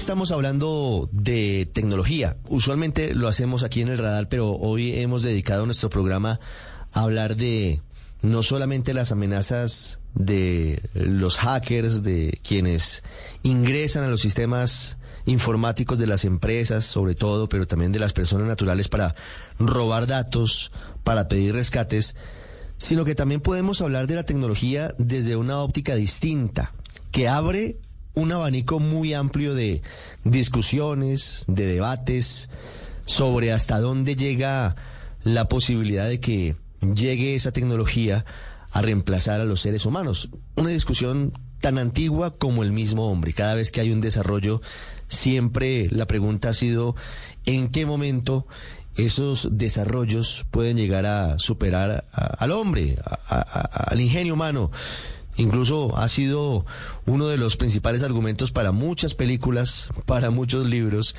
estamos hablando de tecnología. Usualmente lo hacemos aquí en el radar, pero hoy hemos dedicado nuestro programa a hablar de no solamente las amenazas de los hackers, de quienes ingresan a los sistemas informáticos de las empresas, sobre todo, pero también de las personas naturales para robar datos, para pedir rescates, sino que también podemos hablar de la tecnología desde una óptica distinta, que abre un abanico muy amplio de discusiones, de debates sobre hasta dónde llega la posibilidad de que llegue esa tecnología a reemplazar a los seres humanos. Una discusión tan antigua como el mismo hombre. Cada vez que hay un desarrollo, siempre la pregunta ha sido en qué momento esos desarrollos pueden llegar a superar al hombre, al ingenio humano. Incluso ha sido uno de los principales argumentos para muchas películas, para muchos libros.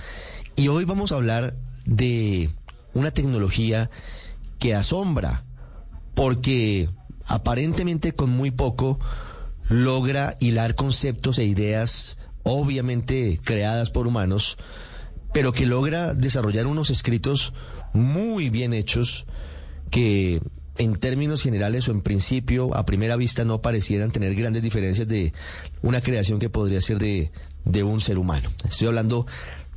Y hoy vamos a hablar de una tecnología que asombra, porque aparentemente con muy poco logra hilar conceptos e ideas obviamente creadas por humanos, pero que logra desarrollar unos escritos muy bien hechos que en términos generales o en principio a primera vista no parecieran tener grandes diferencias de una creación que podría ser de, de un ser humano. Estoy hablando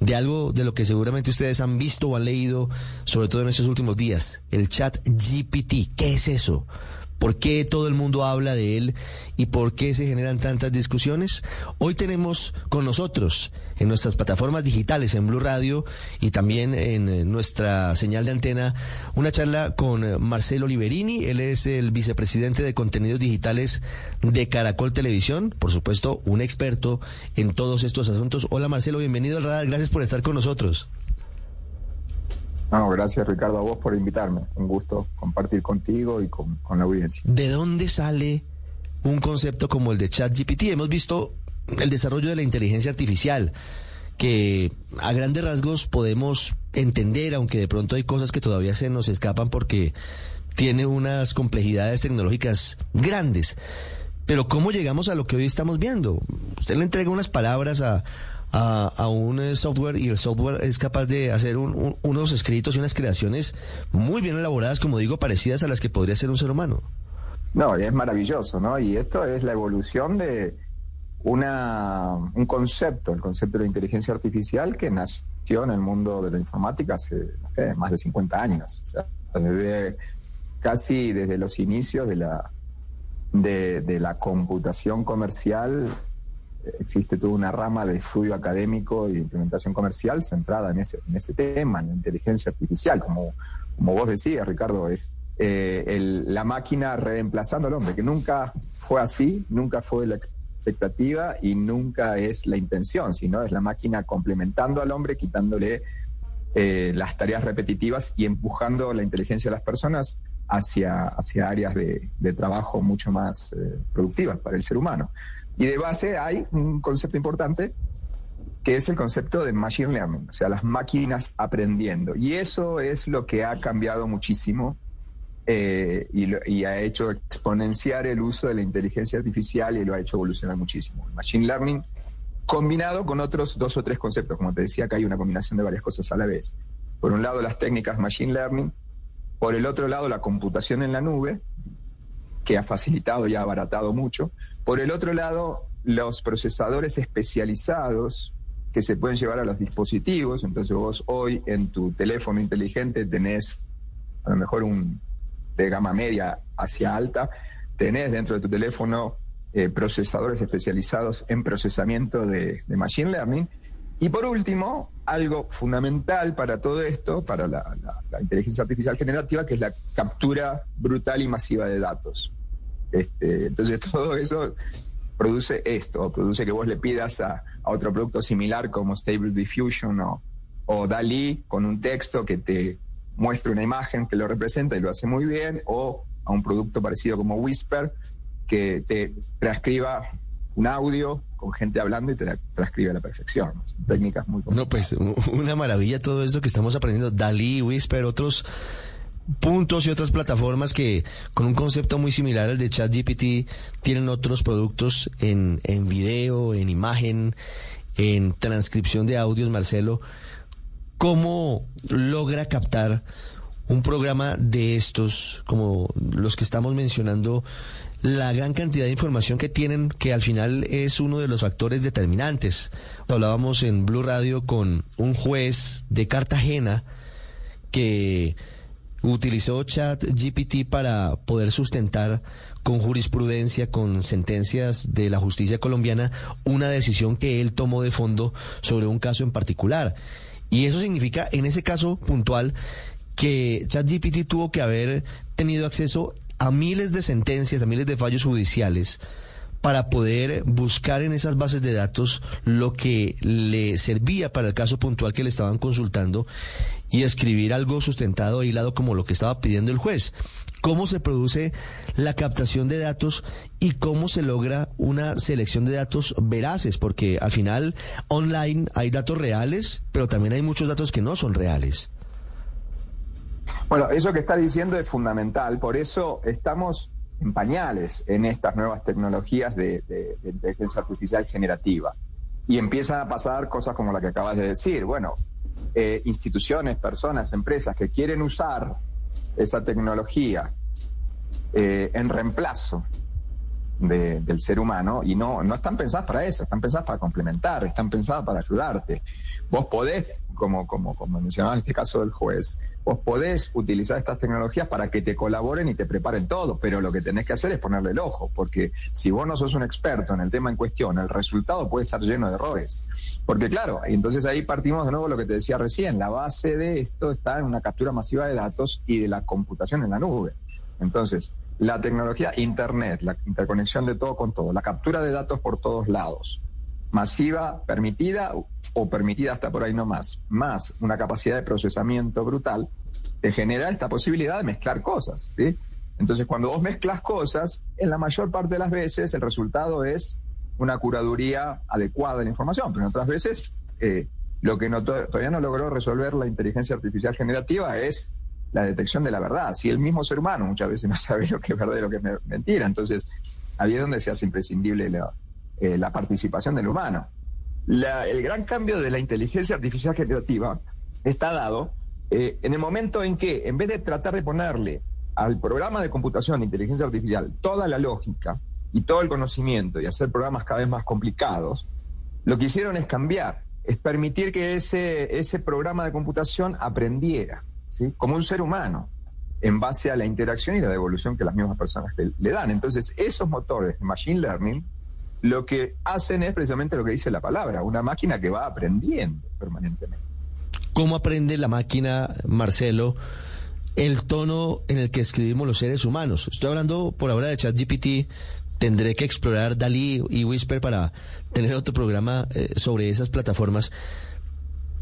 de algo de lo que seguramente ustedes han visto o han leído, sobre todo en estos últimos días, el chat GPT. ¿Qué es eso? ¿Por qué todo el mundo habla de él y por qué se generan tantas discusiones? Hoy tenemos con nosotros en nuestras plataformas digitales, en Blue Radio y también en eh, nuestra señal de antena, una charla con eh, Marcelo Liberini. Él es el vicepresidente de contenidos digitales de Caracol Televisión, por supuesto, un experto en todos estos asuntos. Hola Marcelo, bienvenido al radar. Gracias por estar con nosotros. No, gracias Ricardo a vos por invitarme. Un gusto compartir contigo y con, la audiencia. ¿De dónde sale un concepto como el de ChatGPT? Hemos visto el desarrollo de la inteligencia artificial que a grandes rasgos podemos entender, aunque de pronto hay cosas que todavía se nos escapan porque tiene unas complejidades tecnológicas grandes. Pero ¿cómo llegamos a lo que hoy estamos viendo? Usted le entrega unas palabras a, a, un eh, software y el software es capaz de hacer unos escritos y unas creaciones muy bien elaboradas, como digo, parecidas a las que podría ser un ser humano. No, es maravilloso, ¿no? Y esto es la evolución de una, un concepto, el concepto de la inteligencia artificial que nació en el mundo de la informática hace más de 50 años. O sea, desde, casi desde los inicios de la, de la computación comercial existe toda una rama de estudio académico y implementación comercial centrada en ese, en ese tema, en la inteligencia artificial, como, como vos decías, Ricardo, es eh, la máquina reemplazando al hombre, que nunca fue así, nunca fue la expectativa y nunca es la intención, sino es la máquina complementando al hombre, quitándole eh, las tareas repetitivas y empujando la inteligencia de las personas hacia, hacia áreas de, trabajo mucho más eh, productivas para el ser humano. Y de base hay un concepto importante que es el concepto de machine learning, o sea, las máquinas aprendiendo. Y eso es lo que ha cambiado muchísimo eh, y, ha hecho exponenciar el uso de la inteligencia artificial y lo ha hecho evolucionar muchísimo. Machine learning combinado con otros dos o tres conceptos, como te decía, que hay una combinación de varias cosas a la vez. Por un lado, las técnicas machine learning, por el otro lado, la computación en la nube, que ha facilitado y ha abaratado mucho. Por el otro lado, los procesadores especializados que se pueden llevar a los dispositivos. Entonces vos hoy en tu teléfono inteligente tenés a lo mejor un de gama media hacia alta, tenés dentro de tu teléfono eh, procesadores especializados en procesamiento de, Machine Learning. Y por último, algo fundamental para todo esto, para la, inteligencia artificial generativa, que es la captura brutal y masiva de datos. Este, entonces todo eso produce esto, produce que vos le pidas a, otro producto similar como Stable Diffusion o, o DALI con un texto que te muestre una imagen que lo representa y lo hace muy bien, o a un producto parecido como Whisper que te transcriba un audio con gente hablando y te transcribe a la perfección. técnicas muy No, pues una maravilla todo eso que estamos aprendiendo. Dalí, Whisper, otros puntos y otras plataformas que con un concepto muy similar al de ChatGPT tienen otros productos en, en video, en imagen, en transcripción de audios, Marcelo, ¿cómo logra captar un programa de estos, como los que estamos mencionando, la gran cantidad de información que tienen, que al final es uno de los factores determinantes. Hablábamos en Blue Radio con un juez de Cartagena que utilizó chat GPT para poder sustentar con jurisprudencia, con sentencias de la justicia colombiana, una decisión que él tomó de fondo sobre un caso en particular. Y eso significa, en ese caso puntual, que ChatGPT tuvo que haber tenido acceso a miles de sentencias, a miles de fallos judiciales para poder buscar en esas bases de datos lo que le servía para el caso puntual que le estaban consultando y escribir algo sustentado e hilado como lo que estaba pidiendo el juez. ¿Cómo se produce la captación de datos y cómo se logra una selección de datos veraces? Porque al final online hay datos reales, pero también hay muchos datos que no son reales. Bueno, eso que está diciendo es fundamental, por eso estamos en pañales en estas nuevas tecnologías de, inteligencia artificial generativa. Y empiezan a pasar cosas como la que acabas de decir. Bueno, eh, instituciones, personas, empresas que quieren usar esa tecnología eh, en reemplazo del ser humano y no, no están pensadas para eso, están pensadas para complementar, están pensadas para ayudarte. Vos podés, como, como, como mencionaba en este caso del juez, vos podés utilizar estas tecnologías para que te colaboren y te preparen todo, pero lo que tenés que hacer es ponerle el ojo, porque si vos no sos un experto en el tema en cuestión, el resultado puede estar lleno de errores. Porque claro, entonces ahí partimos de nuevo lo que te decía recién, la base de esto está en una captura masiva de datos y de la computación en la nube. Entonces, la tecnología Internet, la interconexión de todo con todo, la captura de datos por todos lados, masiva, permitida o permitida hasta por ahí no más, más una capacidad de procesamiento brutal, te genera esta posibilidad de mezclar cosas. Entonces, cuando vos mezclas cosas, en la mayor parte de las veces el resultado es una curaduría adecuada de la información, pero en otras veces eh, lo que todavía no logró resolver la inteligencia artificial generativa es la detección de la verdad. Si el mismo ser humano muchas veces no sabe lo que es verdad y lo que es mentira, entonces ahí es donde se hace imprescindible la, eh, participación del humano. el gran cambio de la inteligencia artificial generativa está dado eh, en el momento en que, en vez de tratar de ponerle al programa de computación de inteligencia artificial toda la lógica y todo el conocimiento y hacer programas cada vez más complicados, lo que hicieron es cambiar, es permitir que ese, ese programa de computación aprendiera como un ser humano, en base a la interacción y la devolución que las mismas personas le, dan. Entonces, esos motores de Machine Learning lo que hacen es precisamente lo que dice la palabra, una máquina que va aprendiendo permanentemente. ¿Cómo aprende la máquina, Marcelo? el tono en el que escribimos los seres humanos. Estoy hablando por ahora de ChatGPT. Tendré que explorar Dalí y Whisper para tener otro programa eh, sobre esas plataformas.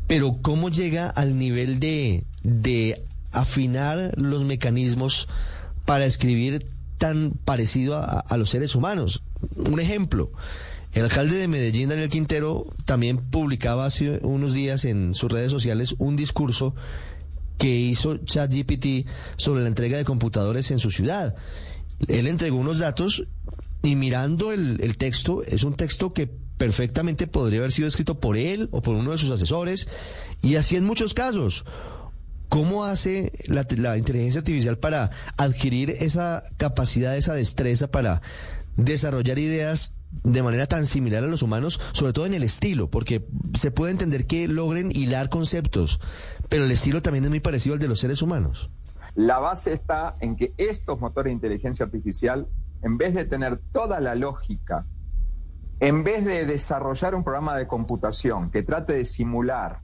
Pero ¿cómo llega al nivel de, de afinar los mecanismos para escribir tan parecido a, los seres humanos? Un ejemplo. El alcalde de Medellín, Daniel Quintero, también publicaba hace unos días en sus redes sociales un discurso que hizo ChatGPT sobre la entrega de computadores en su ciudad. Él entregó unos datos y mirando el, texto, es un texto que perfectamente podría haber sido escrito por él o por uno de sus asesores, y así en muchos casos. ¿Cómo hace la, inteligencia artificial para adquirir esa capacidad, esa destreza para desarrollar ideas de manera tan similar a los humanos, sobre todo en el estilo, porque se puede entender que logren hilar conceptos, pero el estilo también es muy parecido al de los seres humanos. La base está en que estos motores de inteligencia artificial, en vez de tener toda la lógica en vez de desarrollar un programa de computación que trate de simular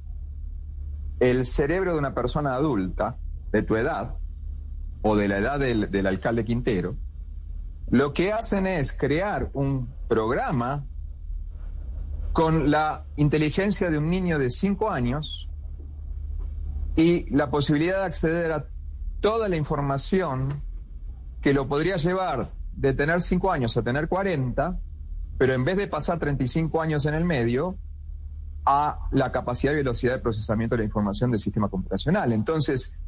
el cerebro de una persona adulta de tu edad o de la edad del, alcalde Quintero, lo que hacen es crear un programa con la inteligencia de un niño de 5 años y la posibilidad de acceder a toda la información que lo podría llevar de tener 5 años a tener 40 pero en vez de pasar 35 años en el medio, a la capacidad y velocidad de procesamiento de la información del sistema computacional. Entonces,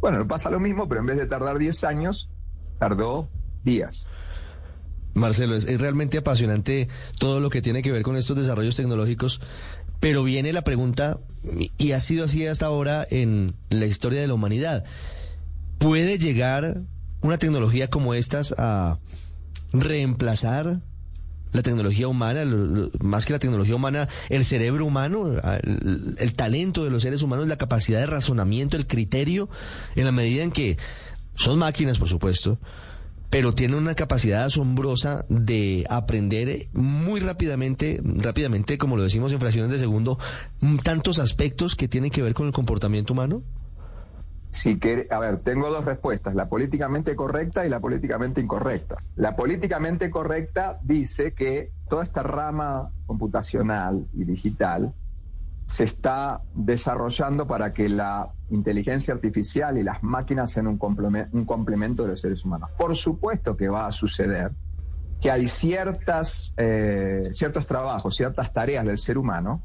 bueno, pasa lo mismo, pero en vez de tardar 10 años, tardó días. Marcelo, es, realmente apasionante todo lo que tiene que ver con estos desarrollos tecnológicos, pero viene la pregunta, y ha sido así hasta ahora en la historia de la humanidad, ¿puede llegar una tecnología como estas a reemplazar la tecnología humana, más que la tecnología humana, el cerebro humano, el, el, talento de los seres humanos, la capacidad de razonamiento, el criterio, en la medida en que son máquinas, por supuesto, pero tienen una capacidad asombrosa de aprender muy rápidamente, rápidamente, como lo decimos en fracciones de segundo, tantos aspectos que tienen que ver con el comportamiento humano? Si que, a ver, tengo dos respuestas, la políticamente correcta y la políticamente incorrecta. La políticamente correcta dice que toda esta rama computacional y digital se está desarrollando para que la inteligencia artificial y las máquinas sean un un complemento de los seres humanos. Por supuesto que va a suceder que hay ciertas, eh, ciertos trabajos, ciertas tareas del ser humano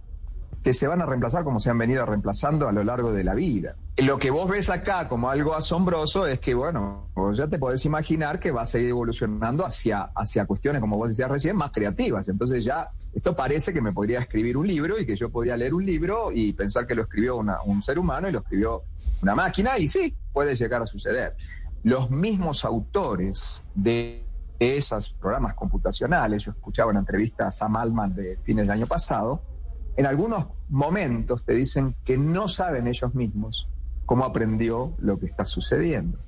que se van a reemplazar como se han venido reemplazando a lo largo de la vida. Lo que vos ves acá como algo asombroso es que, bueno, ya te podés imaginar que va a seguir evolucionando hacia, hacia cuestiones, como vos decías recién, más creativas. Entonces ya esto parece que me podría escribir un libro y que yo podría leer un libro y pensar que lo escribió un ser humano y lo escribió una máquina, y sí, puede llegar a suceder. Los mismos autores de esos programas computacionales, yo escuchaba una entrevista a Sam Altman de fines del año pasado, en algunos momentos te dicen que no saben ellos mismos cómo aprendió lo que está sucediendo.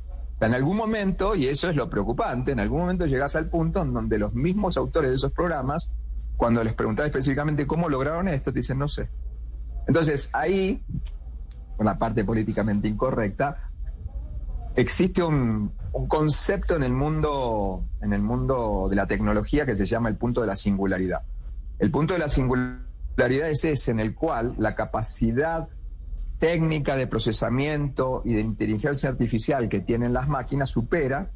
En algún momento, y eso es lo preocupante, en algún momento llegas al punto en donde los mismos autores de esos programas, cuando les preguntas específicamente cómo lograron esto, te dicen no sé. Entonces ahí, con la parte políticamente incorrecta, existe un, un, concepto en el mundo, en el mundo de la tecnología que se llama el punto de la singularidad. El punto de la singularidad es ese en el cual la capacidad técnica de procesamiento y de inteligencia artificial que tienen las máquinas supera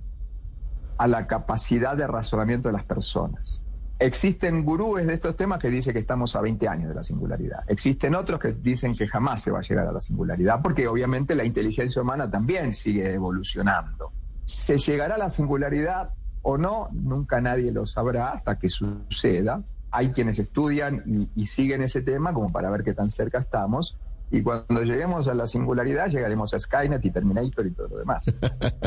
a la capacidad de razonamiento de las personas. Existen gurúes de estos temas que dicen que estamos a 20 años de la singularidad. Existen otros que dicen que jamás se va a llegar a la singularidad, porque obviamente la inteligencia humana también sigue evolucionando. ¿Se llegará a la singularidad o no? Nunca nadie lo sabrá hasta que suceda hay quienes estudian y, siguen ese tema como para ver qué tan cerca estamos. Y cuando lleguemos a la singularidad, llegaremos a Skynet y Terminator y todo lo demás.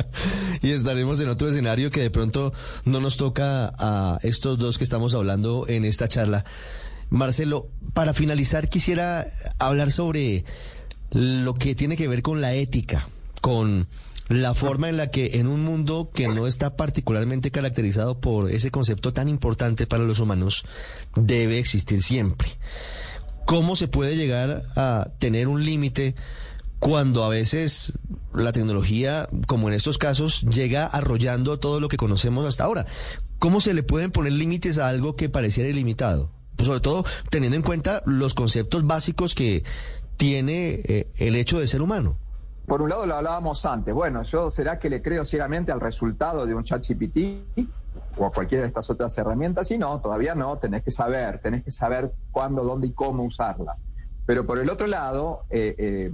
y estaremos en otro escenario que de pronto no nos toca a estos dos que estamos hablando en esta charla. Marcelo, para finalizar quisiera hablar sobre lo que tiene que ver con la ética, con la forma en la que en un mundo que no está particularmente caracterizado por ese concepto tan importante para los humanos, debe existir siempre. ¿Cómo se puede llegar a tener un límite cuando a veces la tecnología, como en estos casos, llega arrollando todo lo que conocemos hasta ahora? ¿Cómo se le pueden poner límites a algo que pareciera ilimitado? Pues sobre todo teniendo en cuenta los conceptos básicos que tiene eh, el hecho de ser humano por un lado lo hablábamos antes, bueno, yo será que le creo ciegamente al resultado de un chat GPT o a cualquiera de estas otras herramientas y no, todavía no, tenés que saber, tenés que saber cuándo, dónde y cómo usarla. Pero por el otro lado, eh, eh,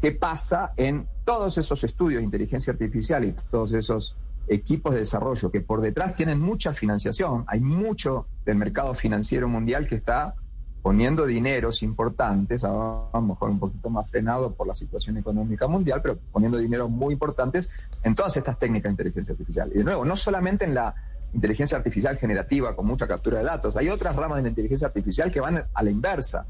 ¿qué pasa en todos esos estudios de inteligencia artificial y todos esos equipos de desarrollo que por detrás tienen mucha financiación? Hay mucho del mercado financiero mundial que está poniendo dineros importantes, a lo mejor un poquito más frenado por la situación económica mundial, pero poniendo dinero muy importantes en todas estas técnicas de inteligencia artificial. Y de nuevo, no solamente en la inteligencia artificial generativa con mucha captura de datos, hay otras ramas de la inteligencia artificial que van a la inversa,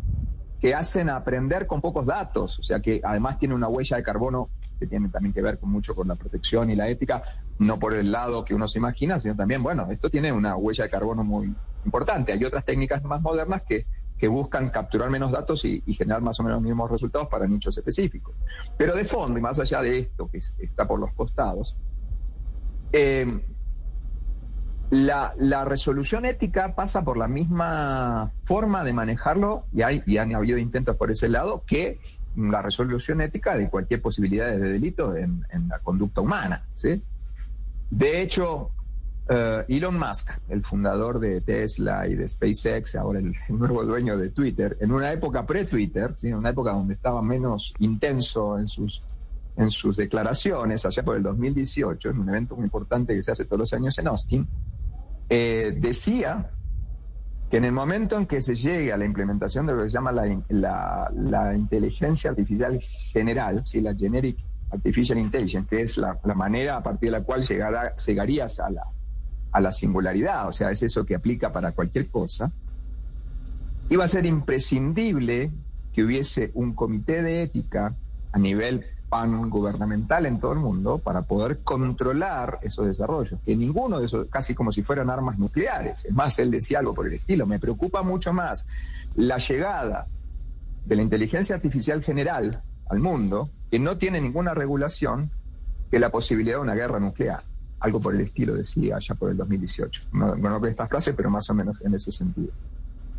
que hacen aprender con pocos datos, o sea que además tiene una huella de carbono que tiene también que ver con mucho con la protección y la ética, no por el lado que uno se imagina, sino también, bueno, esto tiene una huella de carbono muy importante. Hay otras técnicas más modernas que que buscan capturar menos datos y, generar más o menos los mismos resultados para nichos específicos. Pero de fondo, y más allá de esto que está por los costados, eh, la, resolución ética pasa por la misma forma de manejarlo, y, hay, y han habido intentos por ese lado, que la resolución ética de cualquier posibilidad de delito en, en la conducta humana. ¿sí? De hecho, Uh, Elon Musk, el fundador de Tesla y de SpaceX, ahora el, nuevo dueño de Twitter, en una época pre-Twitter, en una época donde estaba menos intenso en sus, en sus declaraciones, allá por el 2018, en un evento muy importante que se hace todos los años en Austin, eh, decía que en el momento en que se llegue a la implementación de lo que se llama la, inteligencia artificial general, si la Generic Artificial Intelligence, que es la, manera a partir de la cual llegará, llegarías a la, a la singularidad, o sea, es eso que aplica para cualquier cosa, iba a ser imprescindible que hubiese un comité de ética a nivel pan gubernamental en todo el mundo para poder controlar esos desarrollos, que ninguno de esos, casi como si fueran armas nucleares. Es más, él decía algo por el estilo, me preocupa mucho más la llegada de la inteligencia artificial general al mundo, que no tiene ninguna regulación, que la posibilidad de una guerra nuclear. Algo por el estilo decía ya por el 2018. No, no veo estas frases, pero más o menos en ese sentido.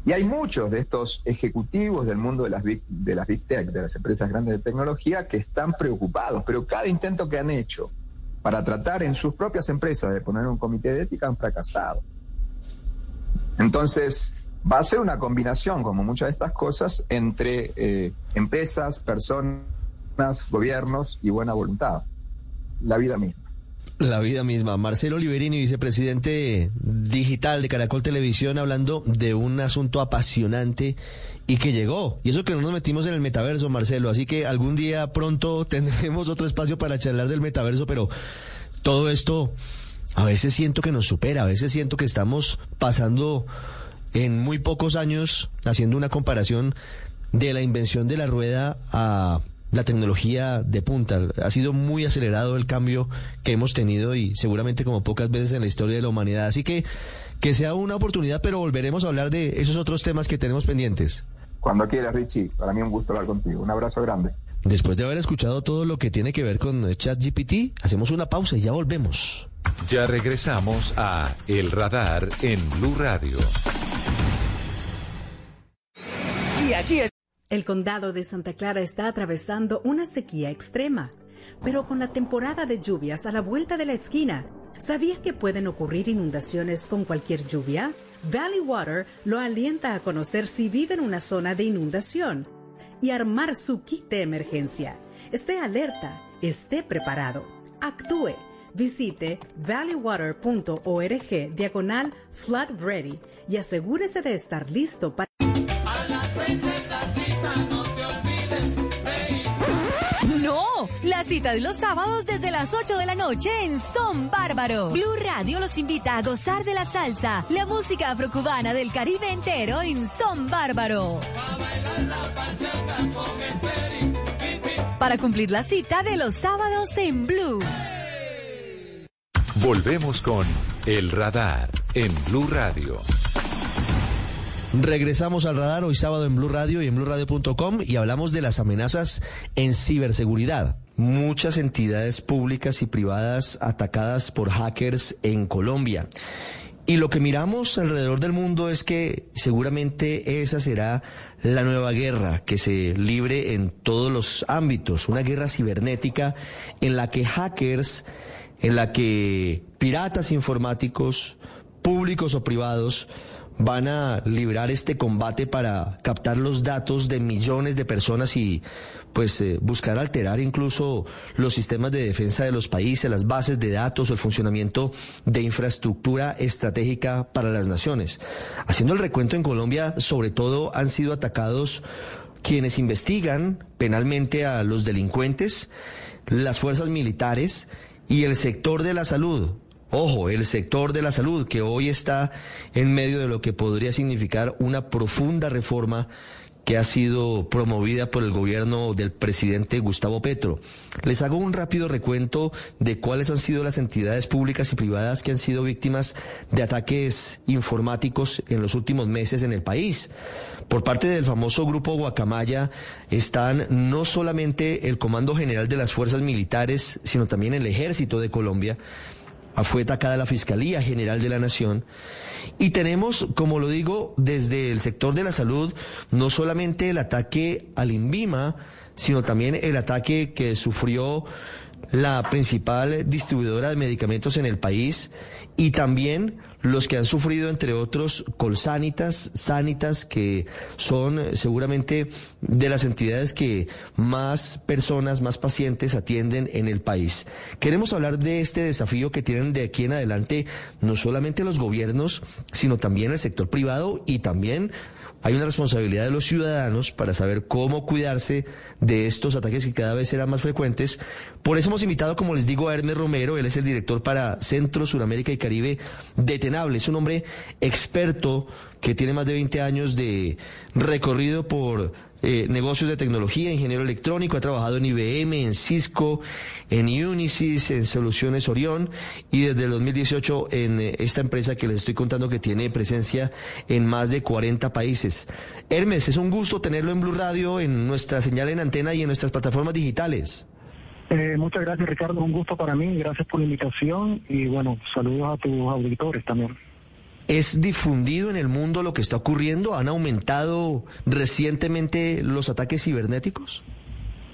Y hay muchos de estos ejecutivos del mundo de las, big, de las Big Tech, de las empresas grandes de tecnología, que están preocupados, pero cada intento que han hecho para tratar en sus propias empresas de poner un comité de ética han fracasado. Entonces, va a ser una combinación, como muchas de estas cosas, entre eh, empresas, personas, gobiernos y buena voluntad. La vida misma. La vida misma. Marcelo Oliverini, vicepresidente digital de Caracol Televisión, hablando de un asunto apasionante y que llegó. Y eso que no nos metimos en el metaverso, Marcelo. Así que algún día pronto tendremos otro espacio para charlar del metaverso, pero todo esto a veces siento que nos supera, a veces siento que estamos pasando en muy pocos años haciendo una comparación de la invención de la rueda a la tecnología de punta. Ha sido muy acelerado el cambio que hemos tenido y seguramente como pocas veces en la historia de la humanidad. Así que que sea una oportunidad, pero volveremos a hablar de esos otros temas que tenemos pendientes. Cuando quieras, Richie. Para mí un gusto hablar contigo. Un abrazo grande. Después de haber escuchado todo lo que tiene que ver con ChatGPT, hacemos una pausa y ya volvemos. Ya regresamos a El Radar en Blue Radio. Y aquí es el condado de Santa Clara está atravesando una sequía extrema, pero con la temporada de lluvias a la vuelta de la esquina, ¿sabías que pueden ocurrir inundaciones con cualquier lluvia? Valley Water lo alienta a conocer si vive en una zona de inundación y armar su kit de emergencia. Esté alerta, esté preparado, actúe. Visite valleywater.org diagonal flood ready y asegúrese de estar listo para... La cita de los sábados desde las 8 de la noche en Son Bárbaro. Blue Radio los invita a gozar de la salsa, la música afrocubana del Caribe entero en Son Bárbaro. Para cumplir la cita de los sábados en Blue. Volvemos con El Radar en Blue Radio. Regresamos al radar hoy sábado en Blue Radio y en BlueRadio.com y hablamos de las amenazas en ciberseguridad muchas entidades públicas y privadas atacadas por hackers en Colombia. Y lo que miramos alrededor del mundo es que seguramente esa será la nueva guerra que se libre en todos los ámbitos, una guerra cibernética en la que hackers, en la que piratas informáticos, públicos o privados, van a librar este combate para captar los datos de millones de personas y pues eh, buscar alterar incluso los sistemas de defensa de los países, las bases de datos el funcionamiento de infraestructura estratégica para las naciones. Haciendo el recuento en Colombia, sobre todo han sido atacados quienes investigan penalmente a los delincuentes, las fuerzas militares y el sector de la salud, Ojo, el sector de la salud que hoy está en medio de lo que podría significar una profunda reforma que ha sido promovida por el gobierno del presidente Gustavo Petro. Les hago un rápido recuento de cuáles han sido las entidades públicas y privadas que han sido víctimas de ataques informáticos en los últimos meses en el país. Por parte del famoso grupo Guacamaya están no solamente el Comando General de las Fuerzas Militares, sino también el Ejército de Colombia, fue atacada la Fiscalía General de la Nación. Y tenemos, como lo digo, desde el sector de la salud, no solamente el ataque al INVIMA, sino también el ataque que sufrió la principal distribuidora de medicamentos en el país y también los que han sufrido, entre otros, Colsanitas, Sanitas, que son seguramente de las entidades que más personas, más pacientes atienden en el país. Queremos hablar de este desafío que tienen de aquí en adelante no solamente los gobiernos, sino también el sector privado y también hay una responsabilidad de los ciudadanos para saber cómo cuidarse de estos ataques que cada vez serán más frecuentes. Por eso hemos invitado, como les digo, a Hermes Romero. Él es el director para Centro, Suramérica y Caribe de Es un hombre experto que tiene más de 20 años de recorrido por eh, negocios de tecnología, ingeniero electrónico, ha trabajado en IBM, en Cisco, en Unisys, en Soluciones Orión y desde el 2018 en eh, esta empresa que les estoy contando que tiene presencia en más de 40 países. Hermes, es un gusto tenerlo en Blue Radio, en nuestra señal en antena y en nuestras plataformas digitales. Eh, muchas gracias Ricardo, un gusto para mí, gracias por la invitación y bueno, saludos a tus auditores también. ¿Es difundido en el mundo lo que está ocurriendo? ¿Han aumentado recientemente los ataques cibernéticos?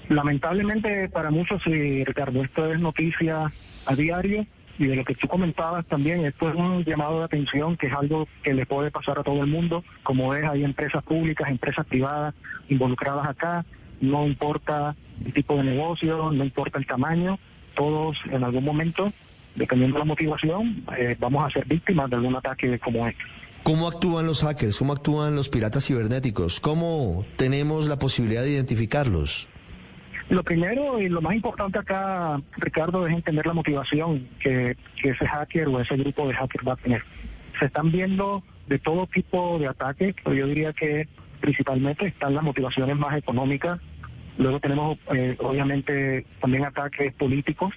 Lamentablemente para muchos, sí, Ricardo, esto es noticia a diario y de lo que tú comentabas también, esto es un llamado de atención que es algo que le puede pasar a todo el mundo, como es, hay empresas públicas, empresas privadas involucradas acá, no importa el tipo de negocio, no importa el tamaño, todos en algún momento dependiendo de la motivación, eh, vamos a ser víctimas de algún ataque como este. ¿Cómo actúan los hackers? ¿Cómo actúan los piratas cibernéticos? ¿Cómo tenemos la posibilidad de identificarlos? Lo primero y lo más importante acá, Ricardo, es entender la motivación que, que ese hacker o ese grupo de hackers va a tener. Se están viendo de todo tipo de ataques, pero yo diría que principalmente están las motivaciones más económicas. Luego tenemos, eh, obviamente, también ataques políticos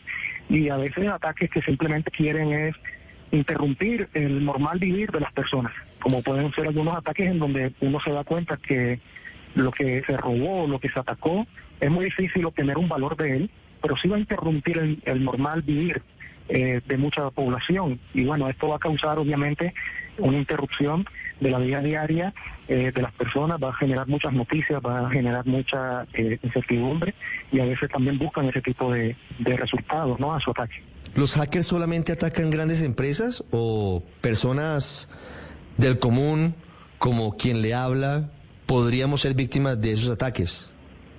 y a veces ataques que simplemente quieren es interrumpir el normal vivir de las personas, como pueden ser algunos ataques en donde uno se da cuenta que lo que se robó, lo que se atacó, es muy difícil obtener un valor de él, pero sí va a interrumpir el, normal vivir eh, de mucha población. Y bueno, esto va a causar obviamente una interrupción de la vida diaria eh, de las personas, va a generar muchas noticias, va a generar mucha eh, incertidumbre y a veces también buscan ese tipo de, de resultados ¿no? a su ataque. ¿Los hackers solamente atacan grandes empresas o personas del común como quien le habla podríamos ser víctimas de esos ataques?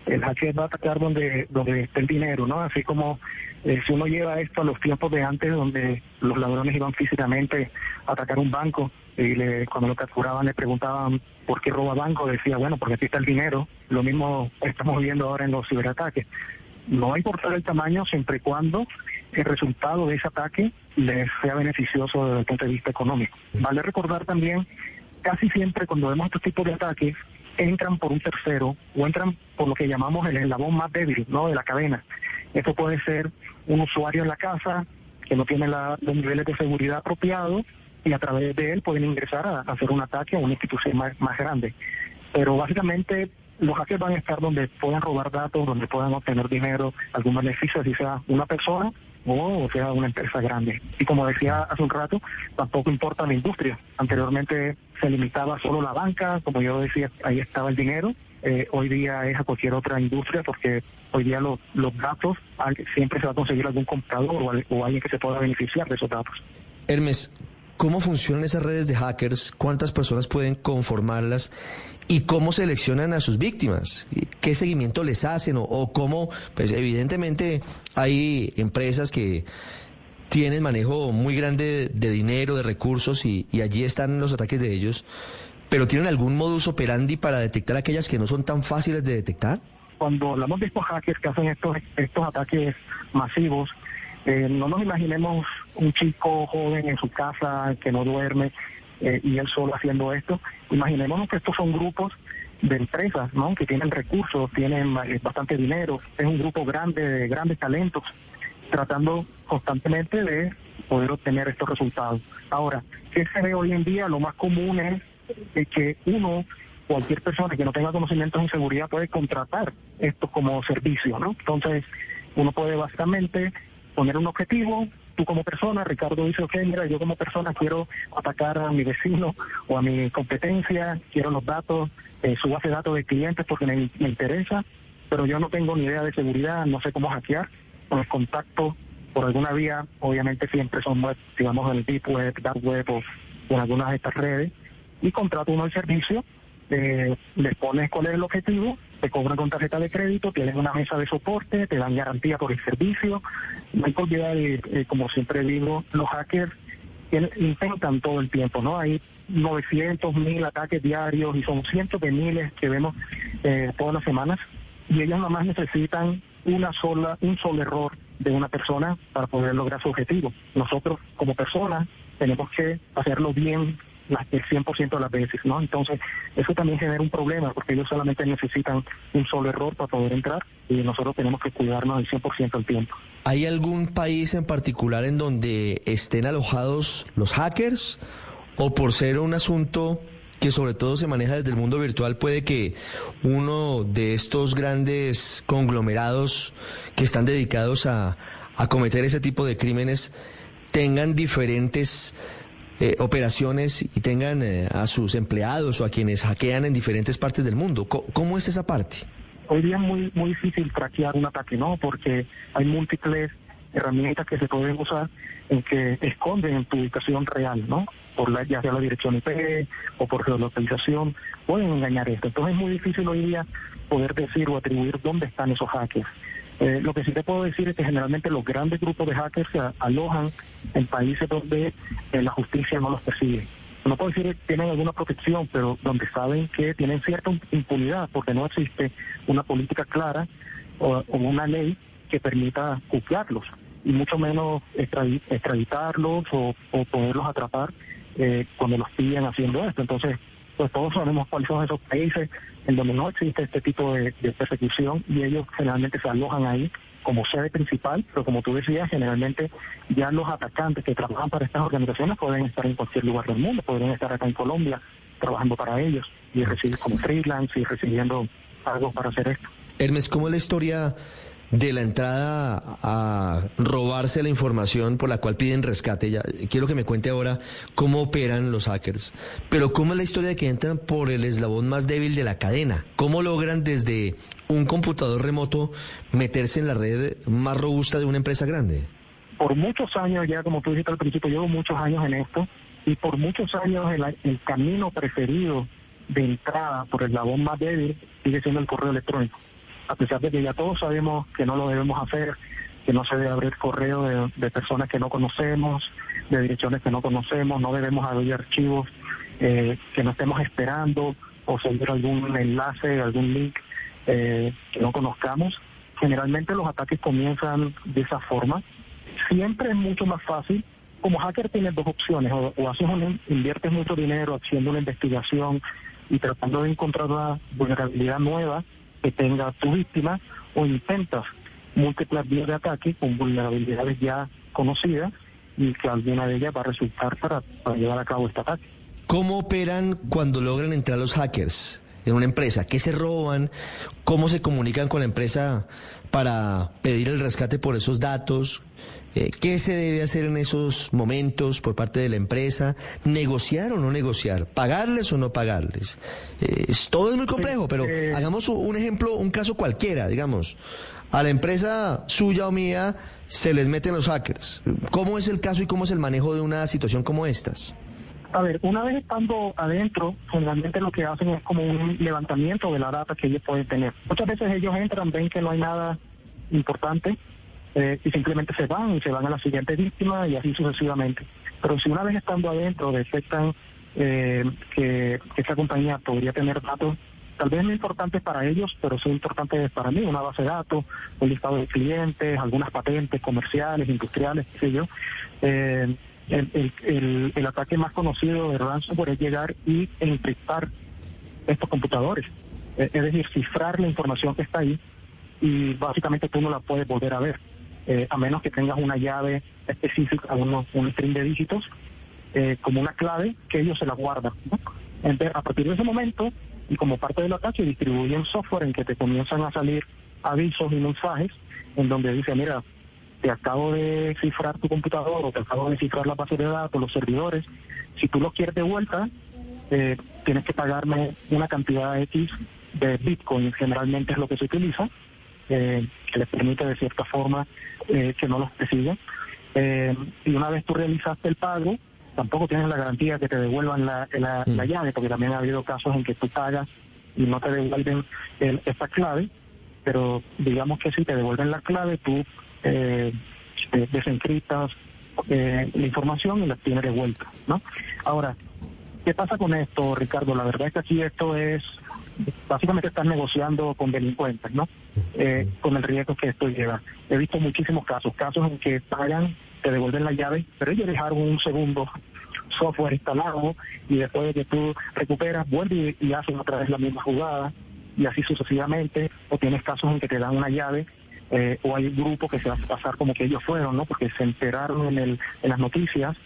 El hacker va a atacar donde, donde está el dinero, ¿no? Así como eh, si uno lleva esto a los tiempos de antes, donde los ladrones iban físicamente a atacar un banco y le, cuando lo capturaban le preguntaban por qué roba banco, decía, bueno, porque aquí está el dinero. Lo mismo estamos viendo ahora en los ciberataques. No va a importar el tamaño siempre y cuando el resultado de ese ataque les sea beneficioso desde el punto de vista económico. Vale recordar también, casi siempre cuando vemos estos tipos de ataques, entran por un tercero o entran por lo que llamamos el eslabón más débil ¿no? de la cadena. Esto puede ser un usuario en la casa que no tiene los niveles de seguridad apropiados y a través de él pueden ingresar a, hacer un ataque a una institución más, más grande. Pero básicamente los hackers van a estar donde puedan robar datos, donde puedan obtener dinero, algún beneficio, si sea una persona o sea una empresa grande. Y como decía hace un rato, tampoco importa la industria. Anteriormente se limitaba solo la banca, como yo decía, ahí estaba el dinero. Eh, hoy día es a cualquier otra industria porque hoy día los, datos siempre se va a conseguir algún comprador o, o alguien que se pueda beneficiar de esos datos. Hermes, ¿Cómo funcionan esas redes de hackers? ¿Cuántas personas pueden conformarlas? ¿Y cómo seleccionan a sus víctimas? ¿Qué seguimiento les hacen? ¿O, cómo? Pues evidentemente hay empresas que tienen manejo muy grande de dinero, de recursos y, allí están los ataques de ellos. ¿Pero tienen algún modus operandi para detectar aquellas que no son tan fáciles de detectar? Cuando hablamos de estos hackers que hacen estos, estos ataques masivos, eh, no nos imaginemos un chico joven en su casa que no duerme eh, y él solo haciendo esto. Imaginémonos que estos son grupos de empresas, ¿no? Que tienen recursos, tienen eh, bastante dinero, es un grupo grande de grandes talentos, tratando constantemente de poder obtener estos resultados. Ahora, ¿qué se ve hoy en día? Lo más común es que uno, cualquier persona que no tenga conocimientos en seguridad puede contratar esto como servicio, ¿no? Entonces, uno puede básicamente poner un objetivo, tú como persona, Ricardo dice, ok, mira, yo como persona quiero atacar a mi vecino o a mi competencia, quiero los datos, eh, su base de datos de clientes porque me, interesa, pero yo no tengo ni idea de seguridad, no sé cómo hackear. con el contacto por alguna vía, obviamente siempre son digamos el deep web, dark web o en algunas de estas redes, y contrata uno el servicio, eh, les pones cuál es el objetivo, te cobran con tarjeta de crédito, tienen una mesa de soporte, te dan garantía por el servicio. No hay que olvidar, eh, como siempre digo, los hackers intentan todo el tiempo, ¿no? Hay 900 mil ataques diarios y son cientos de miles que vemos eh, todas las semanas y ellos nada más necesitan una sola, un solo error de una persona para poder lograr su objetivo. Nosotros como personas tenemos que hacerlo bien el 100% de las veces, ¿no? Entonces, eso también genera un problema porque ellos solamente necesitan un solo error para poder entrar y nosotros tenemos que cuidarnos el 100% del tiempo. ¿Hay algún país en particular en donde estén alojados los hackers o por ser un asunto que sobre todo se maneja desde el mundo virtual, puede que uno de estos grandes conglomerados que están dedicados a, a cometer ese tipo de crímenes tengan diferentes eh, operaciones y tengan eh, a sus empleados o a quienes hackean en diferentes partes del mundo. ¿Cómo, es esa parte? Hoy día es muy, muy difícil traquear un ataque, ¿no? Porque hay múltiples herramientas que se pueden usar en que esconden tu ubicación real, ¿no? Por la, ya sea la dirección IP o por geolocalización, pueden engañar esto. Entonces es muy difícil hoy día poder decir o atribuir dónde están esos hackers. Eh, lo que sí te puedo decir es que generalmente los grandes grupos de hackers se alojan en países donde eh, la justicia no los persigue. No puedo decir que tienen alguna protección, pero donde saben que tienen cierta impunidad porque no existe una política clara o, una ley que permita juzgarlos y mucho menos extraditarlos o, poderlos atrapar eh, cuando los pillan haciendo esto. Entonces, pues todos sabemos cuáles son esos países en donde no existe este tipo de, persecución y ellos generalmente se alojan ahí como sede principal, pero como tú decías, generalmente ya los atacantes que trabajan para estas organizaciones pueden estar en cualquier lugar del mundo, podrían estar acá en Colombia trabajando para ellos y recibir como freelance y recibiendo algo para hacer esto. Hermes, ¿cómo es la historia de la entrada a robarse la información por la cual piden rescate. Ya, quiero que me cuente ahora cómo operan los hackers, pero cómo es la historia de que entran por el eslabón más débil de la cadena. ¿Cómo logran desde un computador remoto meterse en la red más robusta de una empresa grande? Por muchos años, ya como tú dijiste al principio, llevo muchos años en esto y por muchos años el, el camino preferido de entrada por el eslabón más débil sigue siendo el correo electrónico a pesar de que ya todos sabemos que no lo debemos hacer, que no se debe abrir correo de, personas que no conocemos, de direcciones que no conocemos, no debemos abrir archivos eh, que no estemos esperando o seguir algún enlace, algún link eh, que no conozcamos. Generalmente los ataques comienzan de esa forma. Siempre es mucho más fácil. Como hacker tienes dos opciones, o, o haces un, inviertes mucho dinero haciendo una investigación y tratando de encontrar una vulnerabilidad nueva, que tenga tu víctima o intentas múltiples vías de ataque con vulnerabilidades ya conocidas y que alguna de ellas va a resultar para, llevar a cabo este ataque. ¿Cómo operan cuando logran entrar los hackers en una empresa? ¿Qué se roban? ¿Cómo se comunican con la empresa para pedir el rescate por esos datos? Eh, ¿Qué se debe hacer en esos momentos por parte de la empresa? ¿Negociar o no negociar? ¿Pagarles o no pagarles? Eh, todo es muy complejo, pero eh, hagamos un ejemplo, un caso cualquiera, digamos. A la empresa suya o mía se les meten los hackers. ¿Cómo es el caso y cómo es el manejo de una situación como estas? A ver, una vez estando adentro, generalmente lo que hacen es como un levantamiento de la data que ellos pueden tener. Muchas veces ellos entran, ven que no hay nada importante eh, y simplemente se van y se van a la siguiente víctima y así sucesivamente. Pero si una vez estando adentro detectan eh, que, esa compañía podría tener datos tal vez no importantes para ellos, pero son importantes para mí, una base de datos, un listado de clientes, algunas patentes comerciales, industriales, qué sé yo. Eh, el, el, ataque más conocido de ransomware es llegar y encriptar estos computadores, es decir, cifrar la información que está ahí y básicamente tú no la puedes volver a ver. Eh, a menos que tengas una llave específica, uno, un string de dígitos, eh, como una clave que ellos se la guardan. A partir de ese momento, y como parte del ataque, distribuyen software en que te comienzan a salir avisos y mensajes en donde dice, mira, te acabo de cifrar tu computador o te acabo de cifrar la base de datos, los servidores, si tú los quieres de vuelta, eh, tienes que pagarme una cantidad X de Bitcoin, generalmente es lo que se utiliza, eh, que les permite de cierta forma eh, que no los persigan. Eh, y una vez tú realizaste el pago, tampoco tienes la garantía que te devuelvan la, la, la llave, porque también ha habido casos en que tú pagas y no te devuelven el, esta clave, pero digamos que si te devuelven la clave, tú eh, eh, desencriptas eh, la información y la tienes de vuelta, ¿no? Ahora, ¿qué pasa con esto, Ricardo? La verdad es que aquí esto es, básicamente estás negociando con delincuentes, ¿no? Eh, con el riesgo que esto lleva. He visto muchísimos casos, casos en que pagan, te devuelven la llave, pero ellos dejaron un segundo software instalado y después de que tú recuperas, vuelve y, hacen otra vez la misma jugada y así sucesivamente, o tienes casos en que te dan una llave eh, o hay grupos que se hacen pasar como que ellos fueron, ¿no? Porque se enteraron en, el, en las noticias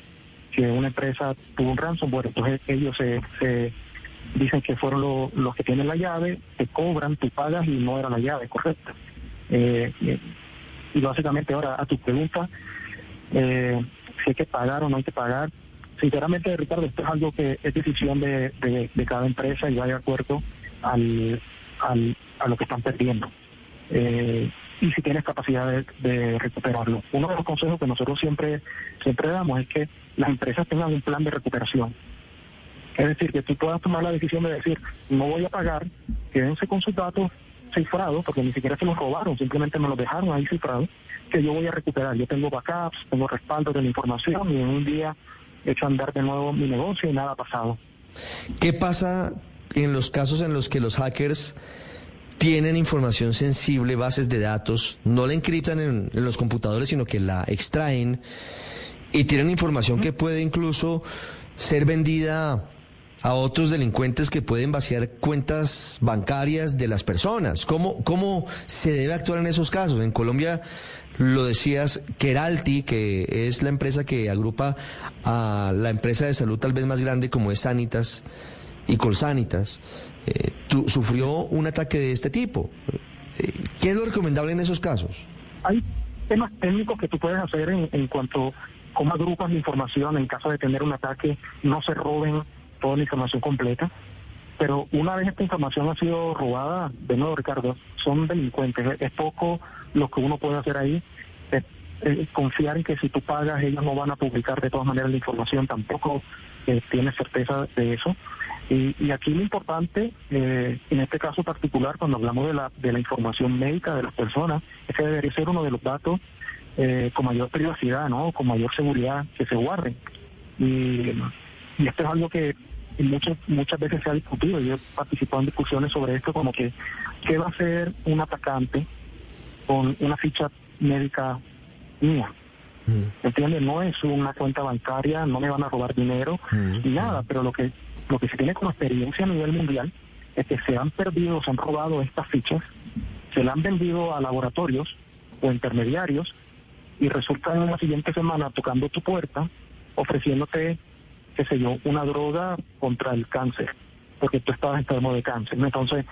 que una empresa tuvo un ransomware, entonces ellos se, se dicen que fueron lo- los que tienen la llave, te cobran, tú pagas y no era la llave correcta. Eh, eh, y básicamente ahora a tu pregunta, eh, si hay que pagar o no hay que pagar, sinceramente Ricardo, esto es algo que es decisión de, de, cada empresa y va de acuerdo al, al, a lo que están perdiendo. Eh, y si tienes capacidad de, de recuperarlo. Uno de los consejos que nosotros siempre, siempre damos es que las empresas tengan un plan de recuperación. Es decir, que tú puedas tomar la decisión de decir, no voy a pagar, quédense con sus datos cifrados, porque ni siquiera se los robaron, simplemente me los dejaron ahí cifrados, que yo voy a recuperar. Yo tengo backups, tengo respaldo de la información y en un día he hecho andar de nuevo mi negocio y nada ha pasado. ¿Qué pasa en los casos en los que los hackers tienen información sensible, bases de datos, no la encriptan en, en los computadores, sino que la extraen y tienen información que puede incluso ser vendida a otros delincuentes que pueden vaciar cuentas bancarias de las personas. ¿Cómo, cómo se debe actuar en esos casos? En Colombia lo decías, Keralty, que es la empresa que agrupa a la empresa de salud tal vez más grande como es Sanitas y Colsanitas, eh, tu- sufrió un ataque de este tipo. Eh, ¿Qué es lo recomendable en esos casos? hay temas técnicos que tú puedes hacer en, en cuanto a cómo agrupas la información en caso de tener un ataque, no se roben toda la información completa. Pero una vez esta información ha sido robada, de nuevo Ricardo, son delincuentes. Es, poco lo que uno puede hacer ahí. Confiar en que si tú pagas ellos no van a publicar de todas maneras la información, tampoco eh, tienes certeza de eso. Y, y aquí lo importante, eh, en este caso particular, cuando hablamos de la, de la información médica de las personas, es que debería ser uno de los datos eh, con mayor privacidad, ¿no? con mayor seguridad que se guarden. Y, y esto es algo que muchas muchas veces se ha discutido. Yo he participado en discusiones sobre esto, como que, ¿qué va a hacer un atacante con una ficha médica mía? ¿Entiendes? No es una cuenta bancaria, no me van a robar dinero, ni nada, pero lo que, lo que se tiene como experiencia a nivel mundial es que se han perdido, se han robado estas fichas, se las han vendido a laboratorios o intermediarios y resultan en la siguiente semana tocando tu puerta ofreciéndote, qué sé yo, una droga contra el cáncer, porque tú estabas enfermo de cáncer. ¿no? Entonces,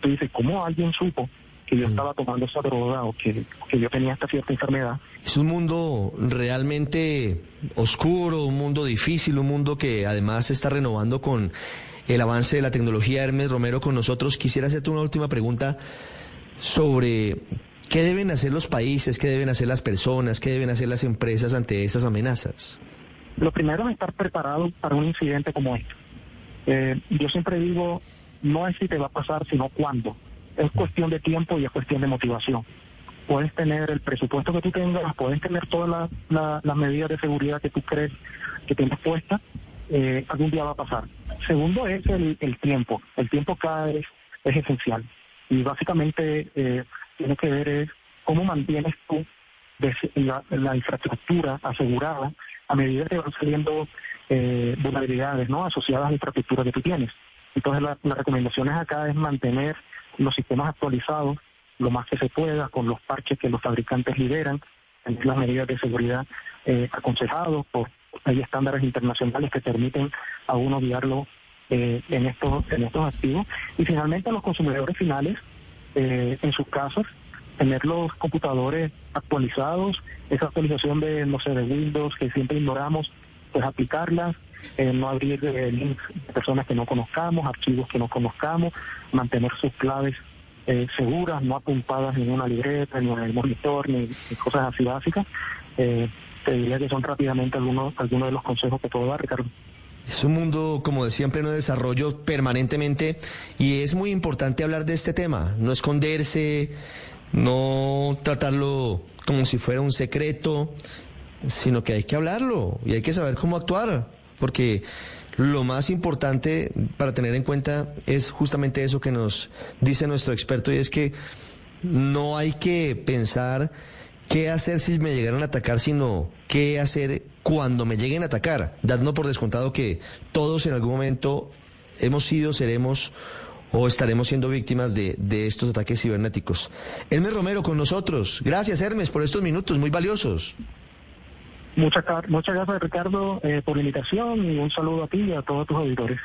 tú dices, ¿cómo alguien supo que yo estaba tomando esa droga o que, que yo tenía esta cierta enfermedad? Es un mundo realmente oscuro, un mundo difícil, un mundo que además se está renovando con el avance de la tecnología. Hermes Romero con nosotros. Quisiera hacerte una última pregunta sobre qué deben hacer los países, qué deben hacer las personas, qué deben hacer las empresas ante estas amenazas. Lo primero es estar preparado para un incidente como este. Eh, yo siempre digo, no es si te va a pasar, sino cuándo. Es cuestión de tiempo y es cuestión de motivación. Puedes tener el presupuesto que tú tengas, puedes tener todas la- la- las medidas de seguridad que tú crees que tienes puestas, eh, algún día va a pasar. Segundo es el, tiempo. El tiempo cada vez es esencial. Y básicamente eh, tiene que ver es cómo mantienes tú la infraestructura asegurada a medida que van saliendo eh, vulnerabilidades no asociadas a la infraestructura que tú tienes. Entonces la- las recomendaciones acá es mantener los sistemas actualizados lo más que se pueda con los parches que los fabricantes liberan, tener las medidas de seguridad eh, aconsejados por hay estándares internacionales que permiten a uno guiarlo eh, en estos en estos activos y finalmente a los consumidores finales eh, en sus casas tener los computadores actualizados, esa actualización de, no sé, de Windows que siempre ignoramos, pues aplicarlas, eh, no abrir eh, links personas que no conozcamos, archivos que no conozcamos, mantener sus claves eh, seguras, no apuntadas en una libreta, ni en el monitor, ni, cosas así básicas. Eh, te diría que son rápidamente algunos, algunos de los consejos que puedo dar, Ricardo. Es un mundo, como decía, en pleno desarrollo permanentemente y es muy importante hablar de este tema, no esconderse, no tratarlo como si fuera un secreto, sino que hay que hablarlo y hay que saber cómo actuar, porque lo más importante para tener en cuenta es justamente eso que nos dice nuestro experto y es que no hay que pensar qué hacer si me llegaron a atacar, sino qué hacer cuando me lleguen a atacar, dando por descontado que todos en algún momento hemos sido, seremos o estaremos siendo víctimas de, de estos ataques cibernéticos. Hermes Romero con nosotros. Gracias, Hermes, por estos minutos muy valiosos. Muchas, muchas gracias, Ricardo, eh, por la invitación y un saludo a ti y a todos tus auditores.